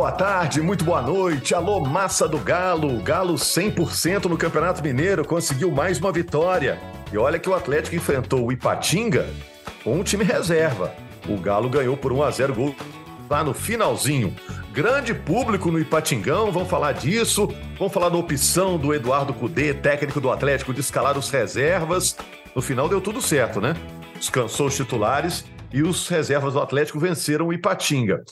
Boa tarde, muito boa noite. Alô, massa do Galo. Galo 100% no Campeonato Mineiro conseguiu mais uma vitória. E olha que o Atlético enfrentou o Ipatinga com um time reserva. O Galo ganhou por 1 a 0 gol lá no finalzinho. Grande público no Ipatingão, vamos falar disso. Vamos falar da opção do Eduardo Cudê, técnico do Atlético, de escalar os reservas. No final deu tudo certo, né? Descansou os titulares e os reservas do Atlético venceram o Ipatinga.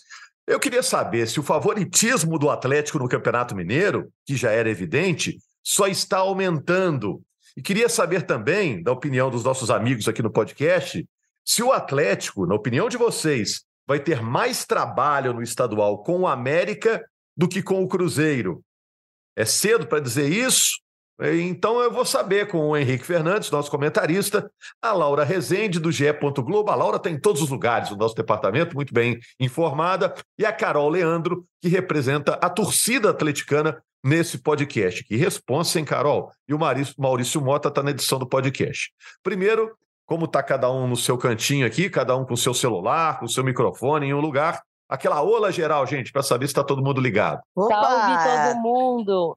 Eu queria saber se o favoritismo do Atlético no Campeonato Mineiro, que já era evidente, só está aumentando. E queria saber também, da opinião dos nossos amigos aqui no podcast, se o Atlético, na opinião de vocês, vai ter mais trabalho no estadual com o América do que com o Cruzeiro. É cedo para dizer isso? Então eu vou saber com o Henrique Fernandes, nosso comentarista, a Laura Rezende, do GE. Globo. A Laura está em todos os lugares do nosso departamento, muito bem informada, e a Carol Leandro, que representa a torcida atleticana nesse podcast. Que responsa, hein, Carol? E o Maurício, Maurício Mota está na edição do podcast. Primeiro, como está cada um no seu cantinho aqui, cada um com o seu celular, com o seu microfone em um lugar, aquela ola geral, gente, para saber se está todo mundo ligado. Opa! Salve todo mundo!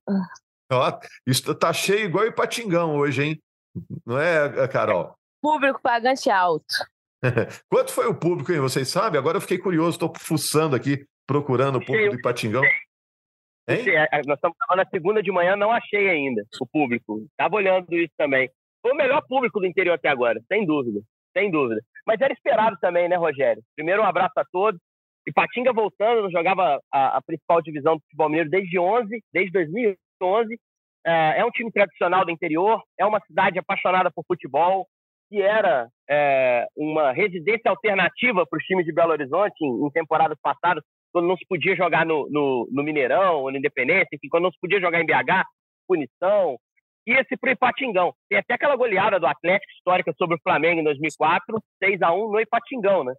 Ó, isso tá cheio igual Ipatingão hoje, hein? Não é, Carol? Público pagante alto. Quanto foi o público, hein? Vocês sabem? Agora eu fiquei curioso, estou fuçando aqui, procurando o público do Ipatingão. Hein? Nós estamos na segunda de manhã, não achei ainda o público. Estava olhando isso também. Foi o melhor público do interior até agora, sem dúvida. Sem dúvida. Mas era esperado também, né, Rogério? Primeiro, um abraço a todos. Ipatinga voltando, jogava a, a principal divisão do futebol mineiro desde 11, desde 2011. É, é um time tradicional do interior, é uma cidade apaixonada por futebol, que era é, uma residência alternativa para os times de Belo Horizonte em, em, temporadas passadas, quando não se podia jogar no, no, no Mineirão ou no Independência, enfim, quando não se podia jogar em BH, punição. Ia-se para o Ipatingão. Tem até aquela goleada do Atlético histórica sobre o Flamengo em 2004, 6 a 1 no Ipatingão, né?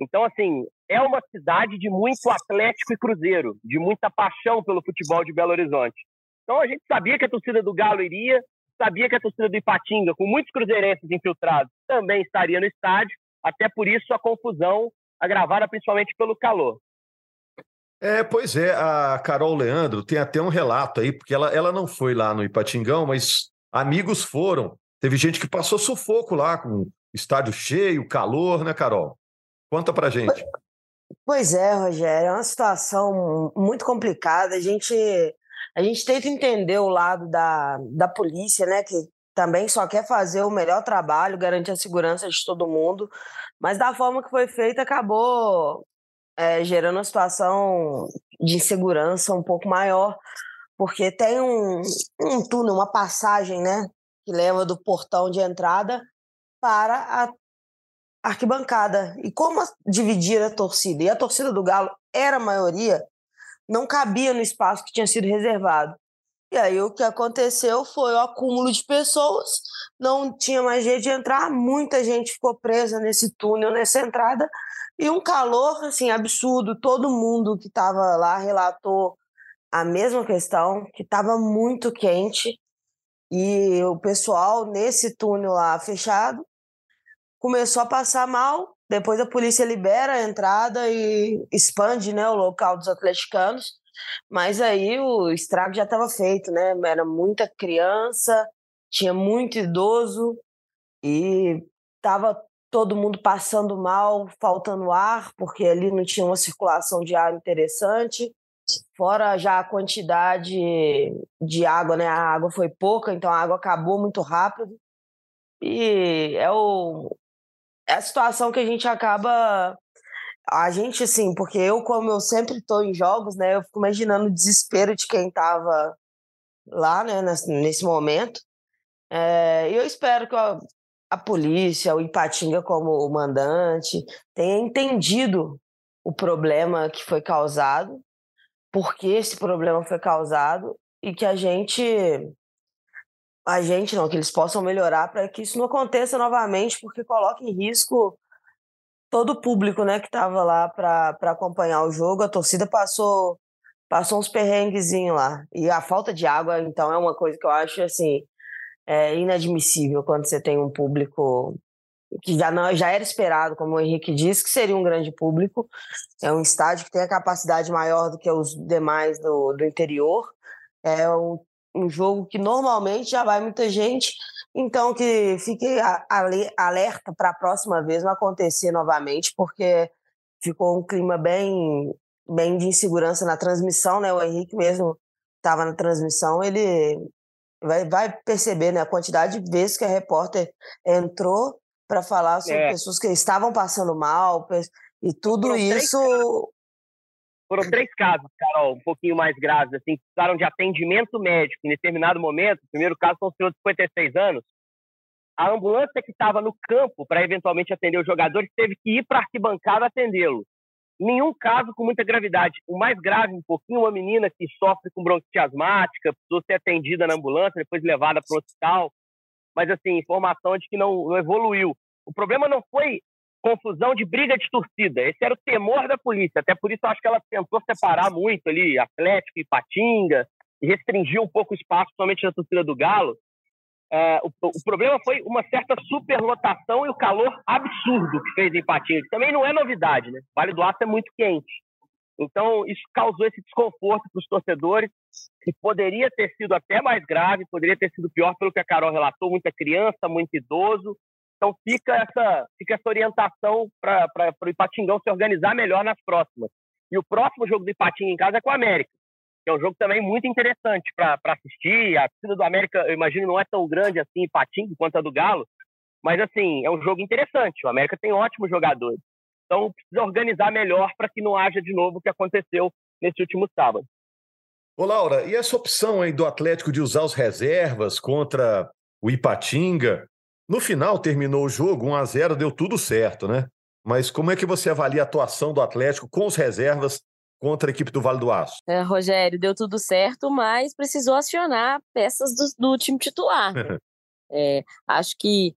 Então, assim, é uma cidade de muito Atlético e Cruzeiro, de muita paixão pelo futebol de Belo Horizonte. Então a gente sabia que a torcida do Galo iria, sabia que a torcida do Ipatinga, com muitos cruzeirenses infiltrados, também estaria no estádio, até por isso a confusão agravada principalmente pelo calor. É, pois é, a Carol Leandro tem até um relato aí, porque ela, ela não foi lá no Ipatingão, mas amigos foram. Teve gente que passou sufoco lá, com estádio cheio, calor, né, Carol? Conta pra gente. Pois é, Rogério, é uma situação muito complicada. A gente a gente tenta entender o lado da, da polícia, né, que também só quer fazer o melhor trabalho, garantir a segurança de todo mundo, mas da forma que foi feita acabou é, gerando uma situação de insegurança um pouco maior, porque tem um, um túnel, uma passagem, né, que leva do portão de entrada para a arquibancada. E como dividir a torcida? E a torcida do Galo era a maioria, não cabia no espaço que tinha sido reservado. E aí o que aconteceu foi o acúmulo de pessoas, não tinha mais jeito de entrar, muita gente ficou presa nesse túnel, nessa entrada, e um calor assim absurdo. Todo mundo que estava lá relatou a mesma questão, que estava muito quente, e o pessoal nesse túnel lá fechado começou a passar mal, depois a polícia libera a entrada e expande né, o local dos atleticanos. Mas aí o estrago já estava feito, né? Era muita criança, tinha muito idoso e estava todo mundo passando mal, faltando ar, porque ali não tinha uma circulação de ar interessante. Fora já a quantidade de água, né? A água foi pouca, então a água acabou muito rápido. E é o, é a situação que a gente acaba. A gente, assim, porque eu, como eu sempre estou em jogos, né, eu fico imaginando o desespero de quem estava lá, né, nesse momento. É, eu espero que a, a polícia, o Ipatinga como mandante, tenha entendido o problema que foi causado, por que esse problema foi causado e que a gente a gente não, que eles possam melhorar para que isso não aconteça novamente, porque coloca em risco todo o público, né, que estava lá para acompanhar o jogo. A torcida passou passou uns perrenguezinhos lá. E a falta de água, então, é uma coisa que eu acho assim é inadmissível quando você tem um público que já não já era esperado, como o Henrique disse, que seria um grande público. É um estádio que tem a capacidade maior do que os demais do, do interior. É um jogo que normalmente já vai muita gente, então que fique alerta para a próxima vez não acontecer novamente, porque ficou um clima bem, bem de insegurança na transmissão, né? O Henrique mesmo estava na transmissão, ele vai, vai perceber né, a quantidade de vezes que a repórter entrou para falar sobre é. pessoas que estavam passando mal e tudo isso foram três casos, Carol, um pouquinho mais graves, assim, que precisaram de atendimento médico em determinado momento. O primeiro caso foi um senhor de 56 anos. A ambulância que estava no campo para eventualmente atender os jogadores teve que ir para a arquibancada atendê-lo. Nenhum caso com muita gravidade. O mais grave, um pouquinho, uma menina que sofre com bronquite asmática, precisou ser atendida na ambulância, depois levada para o hospital. Mas, assim, informação de que não, não evoluiu. O problema não foi confusão de briga de torcida. Esse era o temor da polícia. Até por isso acho que ela tentou separar muito ali Atlético e Patinga e restringir um pouco o espaço, somente na torcida do Galo. É, o, o, problema foi uma certa superlotação e o calor absurdo que fez em Patinga, que também não é novidade, né? O Vale do Aço é muito quente. Então, isso causou esse desconforto para os torcedores, que poderia ter sido até mais grave, poderia ter sido pior pelo que a Carol relatou, muita criança, muito idoso, então fica essa, fica essa orientação para o Ipatingão se organizar melhor nas próximas. E o próximo jogo do Ipatinga em casa é com o América, que é um jogo também muito interessante para assistir. A torcida do América, eu imagino, não é tão grande assim Ipatinga quanto a do Galo, mas assim, é um jogo interessante. O América tem ótimos jogadores. Então precisa organizar melhor para que não haja de novo o que aconteceu nesse último sábado. Ô Laura, e essa opção aí do Atlético de usar os reservas contra o Ipatinga, no final, terminou o jogo 1 a 0 deu tudo certo, né? Mas como é que você avalia a atuação do Atlético com os reservas contra a equipe do Vale do Aço? É, Rogério, deu tudo certo, mas precisou acionar peças do, do time titular. Né? é, acho que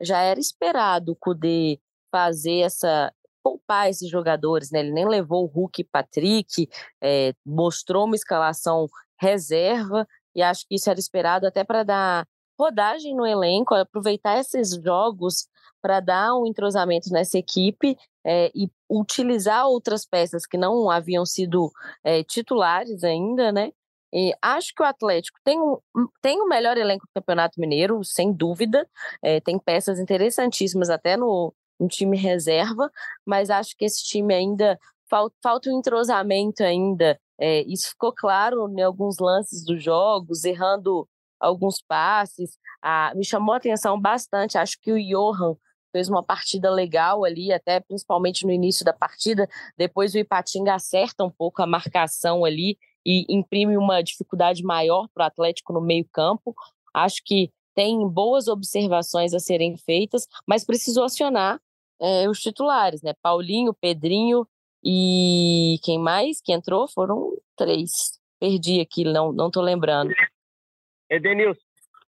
já era esperado o Cudê fazer essa poupar esses jogadores, né? Ele nem levou o Hulk e Patrick, é, mostrou uma escalação reserva e acho que isso era esperado até para dar rodagem no elenco, aproveitar esses jogos para dar um entrosamento nessa equipe é, e utilizar outras peças que não haviam sido é, titulares ainda, né? E acho que o Atlético tem, um, tem o melhor elenco do Campeonato Mineiro, sem dúvida. É, tem peças interessantíssimas até no, no, time reserva, mas acho que esse time ainda falta, falta um entrosamento ainda. É, isso ficou claro em alguns lances dos jogos, errando alguns passes. Ah, me chamou a atenção bastante. Acho que o Johan fez uma partida legal ali, até principalmente no início da partida. Depois o Ipatinga acerta um pouco a marcação ali e imprime uma dificuldade maior para o Atlético no meio-campo. Acho que tem boas observações a serem feitas, mas precisou acionar é, os titulares, né? Paulinho, Pedrinho e quem mais que entrou? Foram três. Perdi aqui, não, não tô lembrando. Edenilson.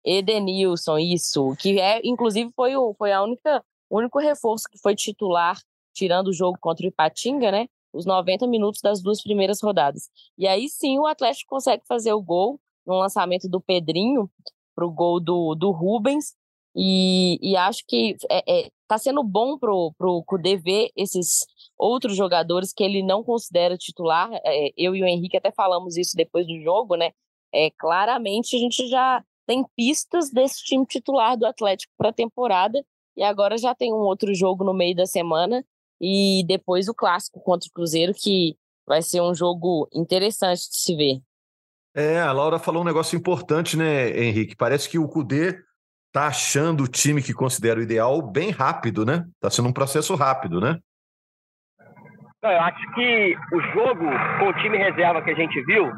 Edenilson, isso. Que é, inclusive, foi, o, foi a única, o único reforço que foi titular, tirando o jogo contra o Ipatinga, né? Os 90 minutos das duas primeiras rodadas. E aí sim o Atlético consegue fazer o gol no lançamento do Pedrinho para o gol do, do Rubens. E, e acho que é, é, tá sendo bom pro, pro Cudê ver esses outros jogadores que ele não considera titular. É, eu e o Henrique até falamos isso depois do jogo, né? É, claramente a gente já tem pistas desse time titular do Atlético para a temporada e agora já tem um outro jogo no meio da semana e depois o clássico contra o Cruzeiro que vai ser um jogo interessante de se ver. É, a Laura falou um negócio importante, né, Henrique? Parece que o Cudê tá achando o time que considera o ideal bem rápido, né? Tá sendo um processo rápido, né? eu acho que o jogo com o time reserva que a gente viu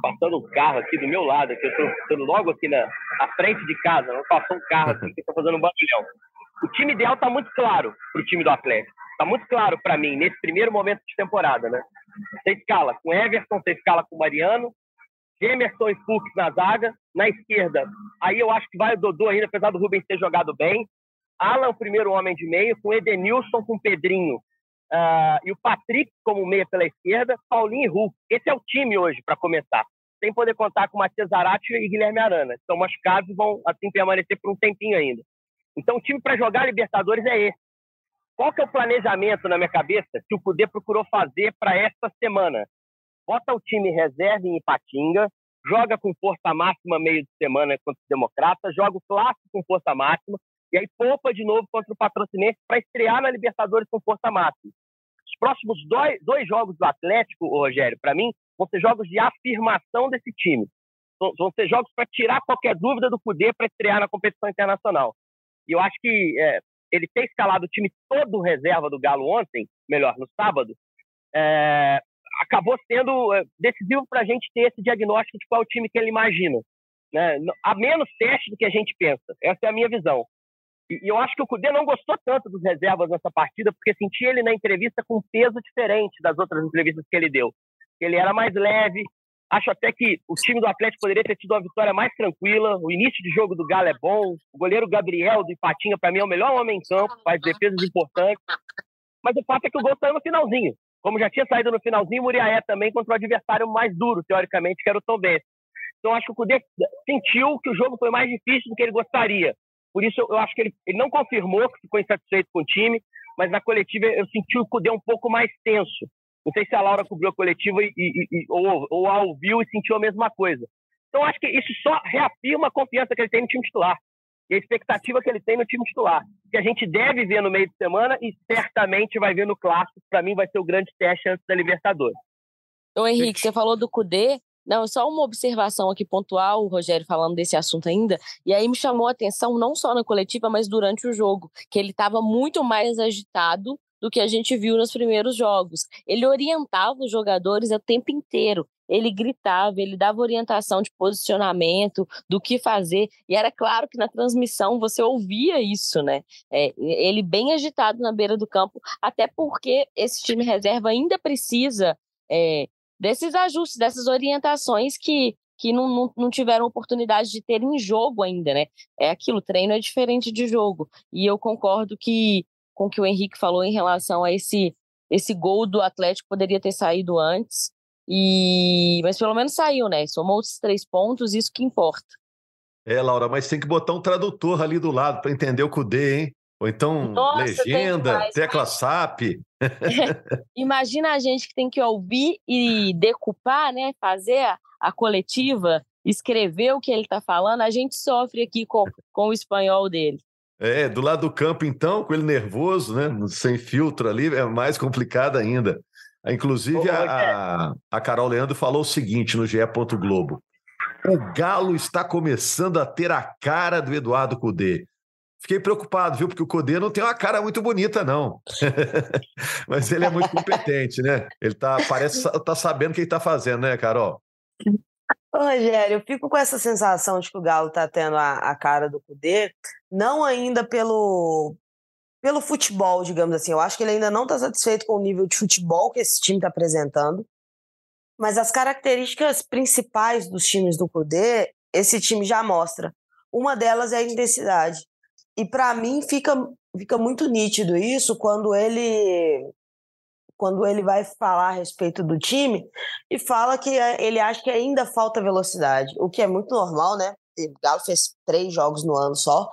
passando um carro aqui do meu lado, que eu estou logo aqui na, frente de casa, não passou um carro aqui que está fazendo um barulhão. O time ideal está muito claro para o time do Atlético. Está muito claro para mim, nesse primeiro momento de temporada, né? Você escala com Everton, você escala com Mariano, Emerson e Fux na zaga, na esquerda. Aí eu acho que vai o Dodô ainda, apesar do Rubens ter jogado bem. Alan, o primeiro homem de meio, com Edenilson, com Pedrinho. Uh, e o Patrick como meia pela esquerda, Paulinho e Hulk. Esse é o time hoje, para começar. Sem poder contar com Matias Zarate e Guilherme Arana. Estão machucados e vão assim permanecer por um tempinho ainda. Então, o time para jogar Libertadores é esse. Qual que é o planejamento na minha cabeça que o Cudê procurou fazer para esta semana? Bota o time reserva em Ipatinga, joga com força máxima meio de semana contra o Democrata, joga o clássico com força máxima, e aí poupa de novo contra o Patrocinense para estrear na Libertadores com força máxima. Os próximos dois, dois jogos do Atlético, Rogério, para mim, vão ser jogos de afirmação desse time. Vão ser jogos para tirar qualquer dúvida do poder para estrear na competição internacional. E eu acho que é, ele ter escalado o time todo reserva do Galo ontem, melhor, no sábado, é, acabou sendo é, decisivo para a gente ter esse diagnóstico de qual é o time que ele imagina. Né? Há menos teste do que a gente pensa. Essa é a minha visão. E, e eu acho que o Cudê não gostou tanto dos reservas nessa partida, porque sentia ele na entrevista com um peso diferente das outras entrevistas que ele deu. Ele era mais leve, Acho até que o time do Atlético poderia ter tido uma vitória mais tranquila. O início de jogo do Galo é bom. O goleiro Gabriel do Ipatinha, para mim, é o melhor homem em campo, faz defesas importantes. Mas o fato é que o gol saiu no finalzinho. Como já tinha saído no finalzinho, o Muriaé também contra o adversário mais duro, teoricamente, que era o Tom Benz. Então, acho que o Cudê sentiu que o jogo foi mais difícil do que ele gostaria. Por isso, eu acho que ele, ele não confirmou que ficou insatisfeito com o time, mas na coletiva eu senti o Cudê um pouco mais tenso. Não sei se a Laura cobriu a coletiva e, e, e, ou, ou a ouviu e sentiu a mesma coisa. Então, acho que isso só reafirma a confiança que ele tem no time titular e a expectativa que ele tem no time titular, que a gente deve ver no meio de semana e certamente vai ver no clássico. Para mim, vai ser o grande teste antes da Libertadores. Ô, Henrique, você falou do Cudê. Não, só uma observação aqui pontual, o Rogério falando desse assunto ainda, e aí me chamou a atenção não só na coletiva, mas durante o jogo, que ele estava muito mais agitado do que a gente viu nos primeiros jogos. Ele orientava os jogadores o tempo inteiro. Ele gritava, ele dava orientação de posicionamento, do que fazer. E era claro que na transmissão você ouvia isso, né? É, ele bem agitado na beira do campo, até porque esse time reserva ainda precisa é, desses ajustes, dessas orientações que, que não, não, não, tiveram oportunidade de ter em jogo ainda, né? É aquilo, treino é diferente de jogo. E eu concordo que com o que o Henrique falou em relação a esse, esse gol do Atlético poderia ter saído antes. E mas pelo menos saiu, né? Somou os três pontos, isso que importa. É, Laura, mas tem que botar um tradutor ali do lado para entender o CUDE, hein? Ou então Nossa, legenda, tecla. SAP. Imagina a gente que tem que ouvir e decupar, né? Fazer a, a coletiva, escrever o que ele está falando. A gente sofre aqui com, com o espanhol dele. É, do lado do campo, então, com ele nervoso, né? Sem filtro ali, é mais complicado ainda. Inclusive, a, a Carol Leandro falou o seguinte no GE. Globo: o Galo está começando a ter a cara do Eduardo Cudê. Fiquei preocupado, viu? Porque o Cudê não tem uma cara muito bonita, não. Mas ele é muito competente, né? Ele tá, parece tá sabendo o que ele está fazendo, né, Carol? Rogério, eu fico com essa sensação de que o Galo está tendo a, a, cara do Cudê, não ainda pelo, pelo futebol, digamos assim. Eu acho que ele ainda não está satisfeito com o nível de futebol que esse time está apresentando. Mas as características principais dos times do Cudê, esse time já mostra. Uma delas é a intensidade. E para mim fica, fica muito nítido isso quando ele quando ele vai falar a respeito do time e fala que é, ele acha que ainda falta velocidade, o que é muito normal, né? O Galo fez três jogos no ano só,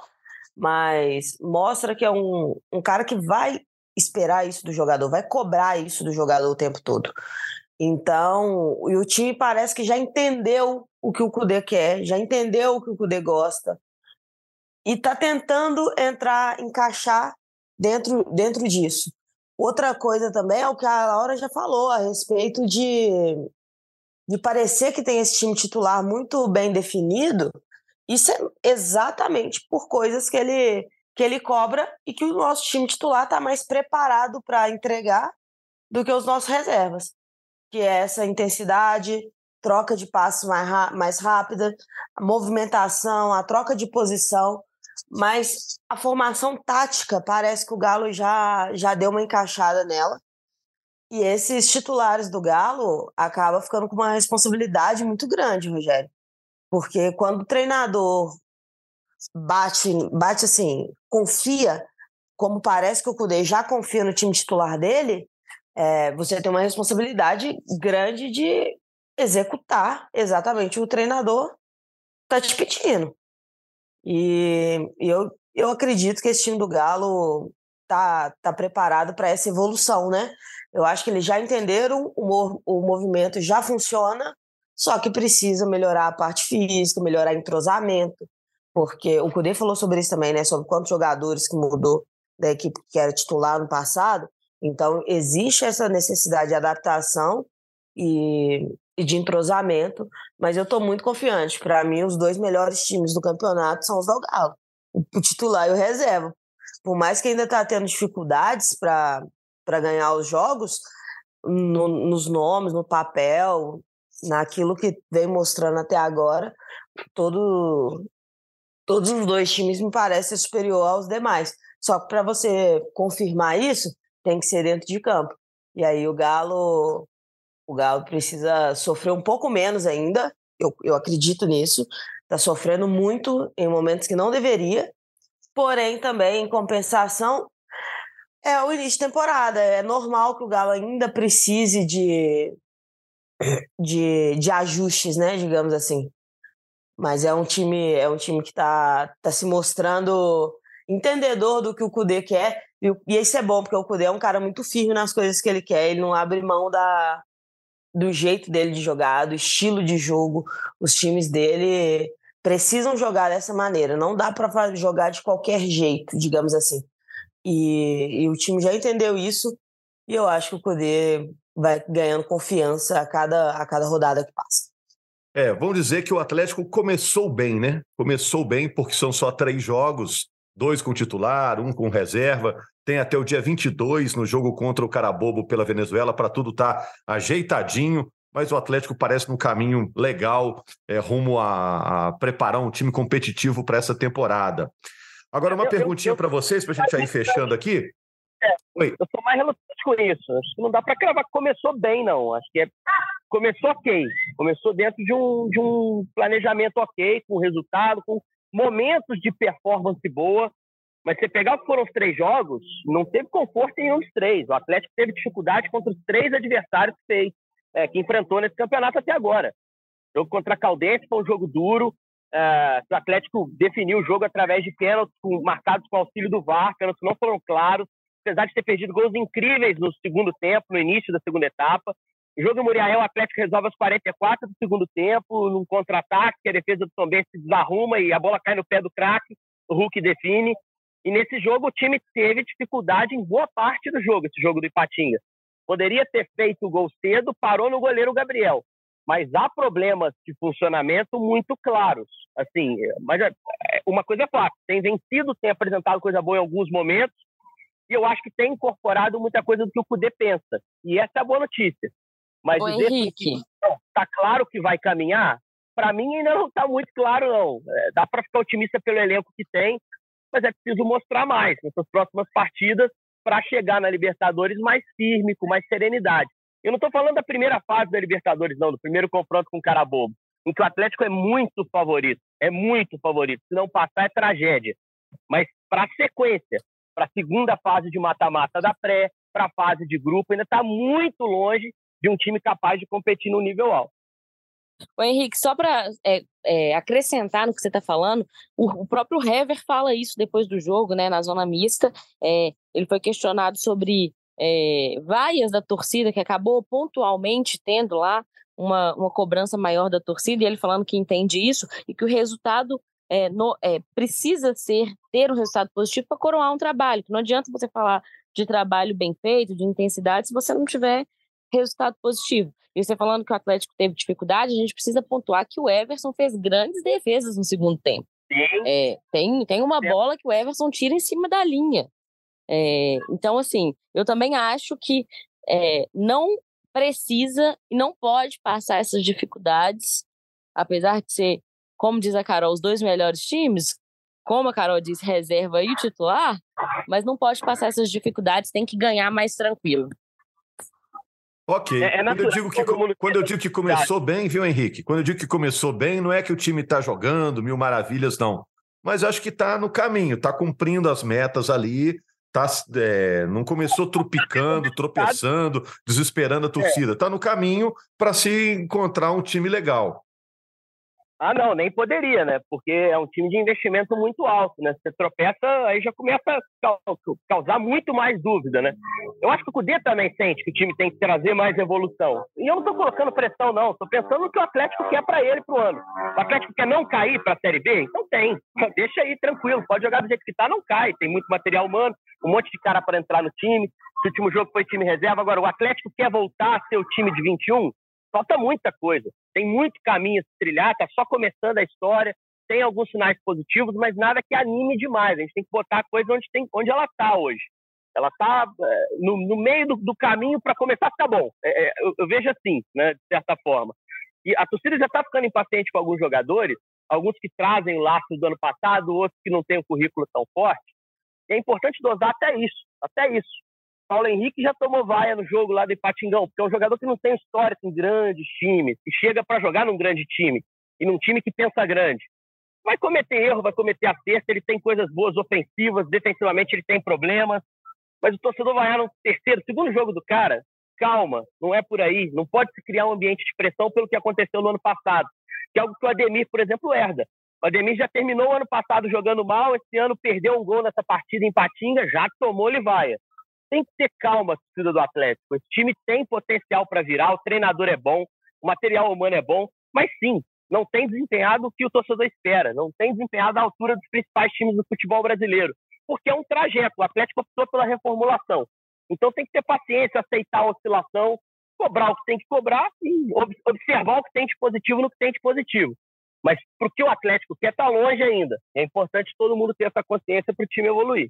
mas mostra que é um, um cara que vai esperar isso do jogador, vai cobrar isso do jogador o tempo todo. Então, e o time parece que já entendeu o que o Cudê quer, já entendeu o que o Cudê gosta e está tentando entrar, encaixar dentro, dentro disso. Outra coisa também é o que a Laura já falou a respeito de, de parecer que tem esse time titular muito bem definido. Isso é exatamente por coisas que ele, que ele cobra e que o nosso time titular está mais preparado para entregar do que os nossos reservas. Que é essa intensidade, troca de passos mais, mais rápida, a movimentação, a troca de posição. Mas a formação tática parece que o Galo já, já deu uma encaixada nela. E esses titulares do Galo acabam ficando com uma responsabilidade muito grande, Rogério. Porque quando o treinador bate, bate assim, confia, como parece que o Cudê já confia no time titular dele, é, você tem uma responsabilidade grande de executar exatamente o treinador está te pedindo. E, eu, eu acredito que esse time do Galo tá, tá preparado para essa evolução, né? Eu acho que eles já entenderam, o, o movimento já funciona, só que precisa melhorar a parte física, melhorar entrosamento, porque o Cudê falou sobre isso também, né? Sobre quantos jogadores que mudou da equipe que era titular no passado. Então, existe essa necessidade de adaptação e, e de entrosamento, mas eu estou muito confiante. Para mim, os dois melhores times do campeonato são os do Galo, o titular e o reserva. Por mais que ainda está tendo dificuldades para ganhar os jogos, no, nos nomes, no papel, naquilo que vem mostrando até agora, todo, todos os dois times me parecem superior aos demais. Só que para você confirmar isso, tem que ser dentro de campo. E aí o Galo o Galo precisa sofrer um pouco menos ainda, eu, eu acredito nisso. Está sofrendo muito em momentos que não deveria, porém também em compensação é o início de temporada. É normal que o Galo ainda precise de, de, de ajustes, né? Digamos assim. Mas é um time, é um time que está tá se mostrando entendedor do que o Cudê quer. E, e isso é bom, porque o Cudê é um cara muito firme nas coisas que ele quer. Ele não abre mão da, do jeito dele de jogar, do estilo de jogo. Os times dele precisam jogar dessa maneira. Não dá para jogar de qualquer jeito, digamos assim. E, e, o time já entendeu isso. E eu acho que o Cudê vai ganhando confiança a cada, a cada rodada que passa. É, vamos dizer que o Atlético começou bem, né? Começou bem porque são só três jogos dois com titular, um com reserva. Tem até o dia 22 no jogo contra o Carabobo pela Venezuela para tudo estar tá ajeitadinho. Mas o Atlético parece no caminho legal, é, rumo a, a preparar um time competitivo para essa temporada. Agora, uma eu, perguntinha para vocês, para a gente ir fechando aqui. É, Oi. Eu sou mais relutante com isso. Acho que não dá para cravar que começou bem, não. Acho que é... começou ok. Começou dentro de um, de um planejamento ok, com resultado, com momentos de performance boa, mas você pegar o que foram os três jogos, não teve conforto em nenhum dos três. O Atlético teve dificuldade contra os três adversários que fez, é, que enfrentou nesse campeonato até agora. O jogo contra a Caldense foi um jogo duro. É, o Atlético definiu o jogo através de pênaltis marcados com auxílio do VAR, pênaltis não foram claros, apesar de ter perdido gols incríveis no segundo tempo, no início da segunda etapa. O jogo do Muriaé, o Atlético resolve aos 44 do segundo tempo, num contra-ataque, que a defesa do Tom se desarruma e a bola cai no pé do craque, o Hulk define. E nesse jogo o time teve dificuldade em boa parte do jogo, esse jogo do Ipatinga. Poderia ter feito o gol cedo, parou no goleiro Gabriel. Mas há problemas de funcionamento muito claros. Assim, mas é, é, uma coisa é fato, tem vencido, tem apresentado coisa boa em alguns momentos, e eu acho que tem incorporado muita coisa do que o Cudê pensa. E essa é a boa notícia. Mas Ô, dizer Henrique. que está claro que vai caminhar, para mim ainda não está muito claro, não. É, dá para ficar otimista pelo elenco que tem, mas é preciso mostrar mais nessas próximas partidas para chegar na Libertadores mais firme, com mais serenidade. Eu não estou falando da primeira fase da Libertadores, não, do primeiro confronto com o Carabobo, em que o Atlético é muito favorito, é muito favorito. Se não passar, é tragédia. Mas para a sequência, para a segunda fase de mata-mata da pré, para a fase de grupo, ainda está muito longe de um time capaz de competir no nível alto. O Henrique, só para é, é, acrescentar no que você está falando, o, o, próprio Hever fala isso depois do jogo, né, na zona mista. É, ele foi questionado sobre é, vaias da torcida, que acabou pontualmente tendo lá uma, uma cobrança maior da torcida, e ele falando que entende isso e que o resultado é, no, é, precisa ser ter um resultado positivo para coroar um trabalho. Que não adianta você falar de trabalho bem feito, de intensidade, se você não tiver resultado positivo. E você falando que o Atlético teve dificuldade, a gente precisa pontuar que o Everson fez grandes defesas no segundo tempo. É, tem, tem uma bola que o Everson tira em cima da linha. É, então, assim, eu também acho que é, não precisa e não pode passar essas dificuldades, apesar de ser, como diz a Carol, os dois melhores times, como a Carol disse, reserva e titular, mas não pode passar essas dificuldades, tem que ganhar mais tranquilo. Ok. É, é quando, eu digo que, quando eu digo que começou bem, viu, Henrique? Quando eu digo que começou bem, não é que o time está jogando mil maravilhas, não. Mas acho que está no caminho, está cumprindo as metas ali, tá, é, não começou trupicando, tropeçando, desesperando a torcida. Está no caminho para se encontrar um time legal. Ah, não, nem poderia, né? Porque é um time de investimento muito alto, né? Você tropeça, aí já começa a causar muito mais dúvida, né? Eu acho que o Cudê também sente que o time tem que trazer mais evolução. E eu não estou colocando pressão, não. Estou pensando no que o Atlético quer para ele pro ano. O Atlético quer não cair para a Série B? Então tem. Deixa aí, tranquilo. Pode jogar do jeito que está, não cai. Tem muito material humano, um monte de cara para entrar no time. Esse último jogo foi time reserva. Agora, o Atlético quer voltar a ser o time de 21? Falta muita coisa. Tem muito caminho a trilhar, está só começando a história. Tem alguns sinais positivos, mas nada que anime demais. A gente tem que botar a coisa onde, tem, onde ela está hoje. Ela está é, no, no, meio do, do caminho para começar a ficar bom. É, é, eu, eu, vejo assim, né, de certa forma. E a torcida já está ficando impaciente com alguns jogadores, alguns que trazem laços do ano passado, outros que não têm um currículo tão forte. E é importante dosar até isso, até isso. Paulo Henrique já tomou vaia no jogo lá do Ipatingão, porque é um jogador que não tem história com grandes times, e chega para jogar num grande time, e num time que pensa grande. Vai cometer erro, vai cometer acerto, ele tem coisas boas ofensivas, defensivamente ele tem problemas, mas o torcedor vai no terceiro, segundo jogo do cara, calma, não é por aí, não pode se criar um ambiente de pressão pelo que aconteceu no ano passado, que é algo que o Ademir, por exemplo, herda. O Ademir já terminou o ano passado jogando mal, esse ano perdeu um gol nessa partida em Patinga, já tomou Livaia tem que ter calma, torcida do Atlético. Esse time tem potencial para virar, o treinador é bom, o material humano é bom, mas sim, não tem desempenhado o que o torcedor espera, não tem desempenhado à altura dos principais times do futebol brasileiro, porque é um trajeto. O Atlético optou pela reformulação. Então tem que ter paciência, aceitar a oscilação, cobrar o que tem que cobrar e observar o que tem de positivo no que tem de positivo. Mas para o que o Atlético quer, está longe ainda. É importante todo mundo ter essa consciência para o time evoluir.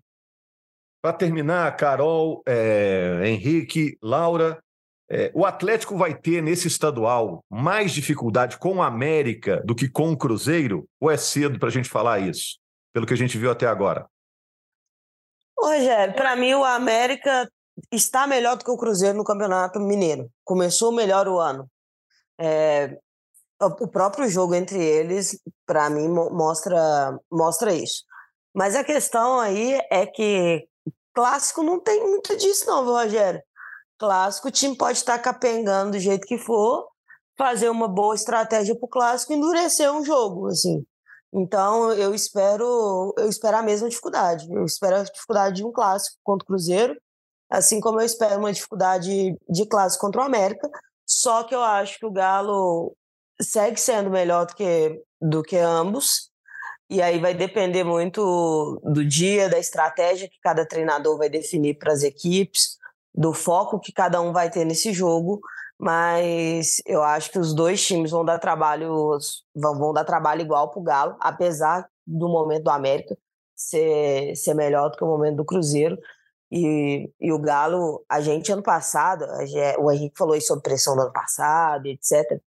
Para terminar, Carol, é, Henrique, Laura, é, o Atlético vai ter nesse estadual mais dificuldade com o América do que com o Cruzeiro? Ou é cedo para a gente falar isso, pelo que a gente viu até agora? Rogério, para mim o América está melhor do que o Cruzeiro no Campeonato Mineiro. Começou melhor o ano. É, o próprio jogo entre eles, para mim, mostra, mostra isso. Mas a questão aí é que Clássico não tem muito disso, não, Rogério? Clássico, o time pode estar capengando do jeito que for, fazer uma boa estratégia para o clássico endurecer um jogo, assim. Então, eu espero, eu espero a mesma dificuldade. Eu espero a dificuldade de um clássico contra o Cruzeiro, assim como eu espero uma dificuldade de clássico contra o América. Só que eu acho que o Galo segue sendo melhor do que, do que ambos. E aí vai depender muito do dia, da estratégia que cada treinador vai definir para as equipes, do foco que cada um vai ter nesse jogo. Mas eu acho que os dois times vão dar trabalho, vão, dar trabalho igual para o Galo, apesar do momento do América ser, ser melhor do que o momento do Cruzeiro. E, e o Galo, a gente ano passado, o Henrique falou isso sobre pressão do ano passado, etc.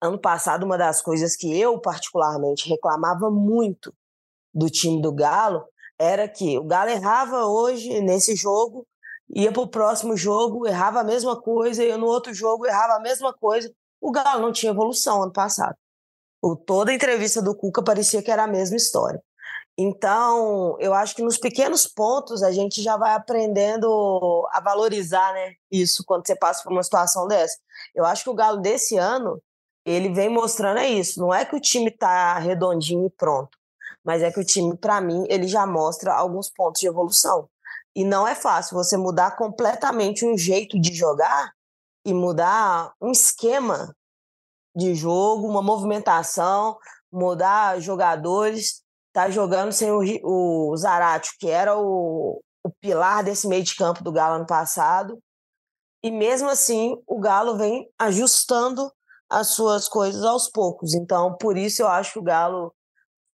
Ano passado, uma das coisas que eu particularmente reclamava muito do time do Galo era que o Galo errava hoje nesse jogo, ia para o próximo jogo, errava a mesma coisa, e no outro jogo errava a mesma coisa. O Galo não tinha evolução ano passado. O, toda a entrevista do Cuca parecia que era a mesma história. Então, eu acho que nos pequenos pontos a gente já vai aprendendo a valorizar né, isso quando você passa por uma situação dessa. Eu acho que o Galo desse ano ele vem mostrando é isso. Não é que o time está redondinho e pronto, mas é que o time, para mim, ele já mostra alguns pontos de evolução. E não é fácil você mudar completamente um jeito de jogar e mudar um esquema de jogo, uma movimentação, mudar jogadores. Tá jogando sem o, o Zarate, que era o, o pilar desse meio de campo do Galo ano passado. E mesmo assim, o Galo vem ajustando as suas coisas aos poucos. Então, por isso eu acho que o Galo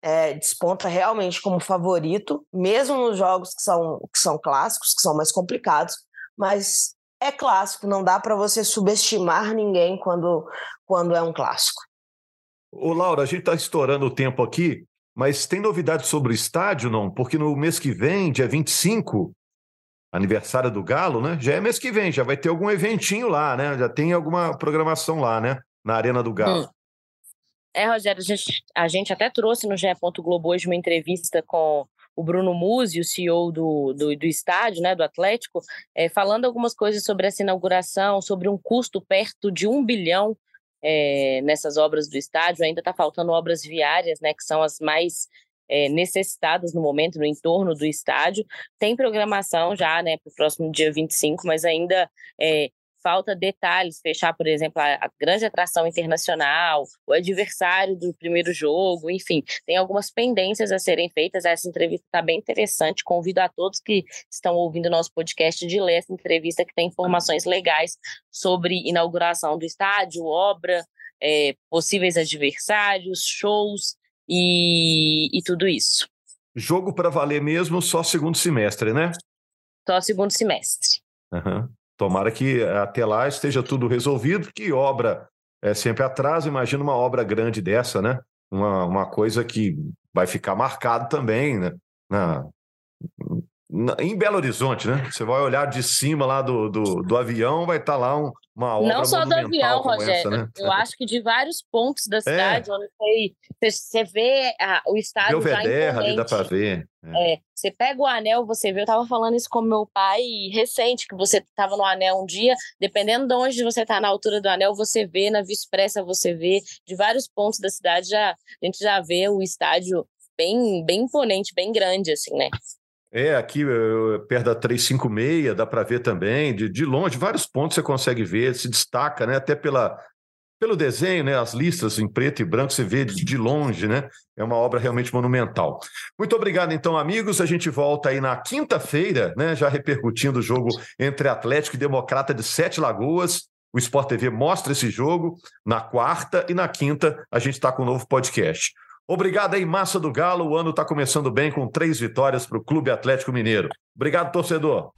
é, desponta realmente como favorito, mesmo nos jogos que são, que são clássicos, que são mais complicados, mas é clássico, não dá para você subestimar ninguém quando, quando é um clássico. Ô, Laura, a gente está estourando o tempo aqui. Mas tem novidade sobre o estádio, não? Porque no mês que vem, dia 25, aniversário do Galo, né? Já é mês que vem, já vai ter algum eventinho lá, né? Já tem alguma programação lá, né? Na Arena do Galo. Hum. É, Rogério, a gente, a gente até trouxe no GE. Globo hoje uma entrevista com o Bruno Musi, o CEO do, do, do estádio, né, do Atlético, é, falando algumas coisas sobre essa inauguração, sobre um custo perto de um bilhão é, nessas obras do estádio. Ainda está faltando obras viárias, né, que são as mais é, necessitadas no momento, no entorno do estádio. Tem programação já, né, para o próximo dia 25, mas ainda é, falta detalhes, fechar, por exemplo, a, a, grande atração internacional, o adversário do primeiro jogo, enfim, tem algumas pendências a serem feitas. Essa entrevista está bem interessante. Convido a todos que estão ouvindo nosso podcast de ler essa entrevista, que tem informações legais sobre inauguração do estádio, obra, é, possíveis adversários, shows e, e tudo isso. Jogo para valer mesmo só segundo semestre, né? Só segundo semestre. Uhum. Tomara que até lá esteja tudo resolvido, que obra é sempre atraso. Imagina uma obra grande dessa, né? Uma, uma coisa que vai ficar marcado também, né? Na, em Belo Horizonte, né? Você vai olhar de cima lá do, do, do avião, vai estar tá lá um, uma obra Não só do avião, Rogério. Essa, né? Eu acho que de vários pontos da é. cidade, é. onde você, você vê a, o estádio Belvedere, já ali dá para ver. É. é. você pega o anel, você vê, eu estava falando isso com meu pai recente, que você estava no anel um dia, dependendo de onde você está na altura do anel, você vê, na Via Expressa você vê, de vários pontos da cidade, já, a gente já vê o estádio bem, bem imponente, bem grande, assim, né? É, aqui perto da 356, dá para ver também, de, de longe, vários pontos você consegue ver, se destaca, né? Até pela, pelo desenho, né? As listas em preto e branco, você vê de, de longe, né? É uma obra realmente monumental. Muito obrigado, então, amigos. A gente volta aí na quinta-feira, né? Já repercutindo o jogo entre Atlético e Democrata de Sete Lagoas. O Sport TV mostra esse jogo na quarta e na quinta a gente está com um novo podcast. Obrigado aí, Massa do Galo. O ano está começando bem com três vitórias para o Clube Atlético Mineiro. Obrigado, torcedor.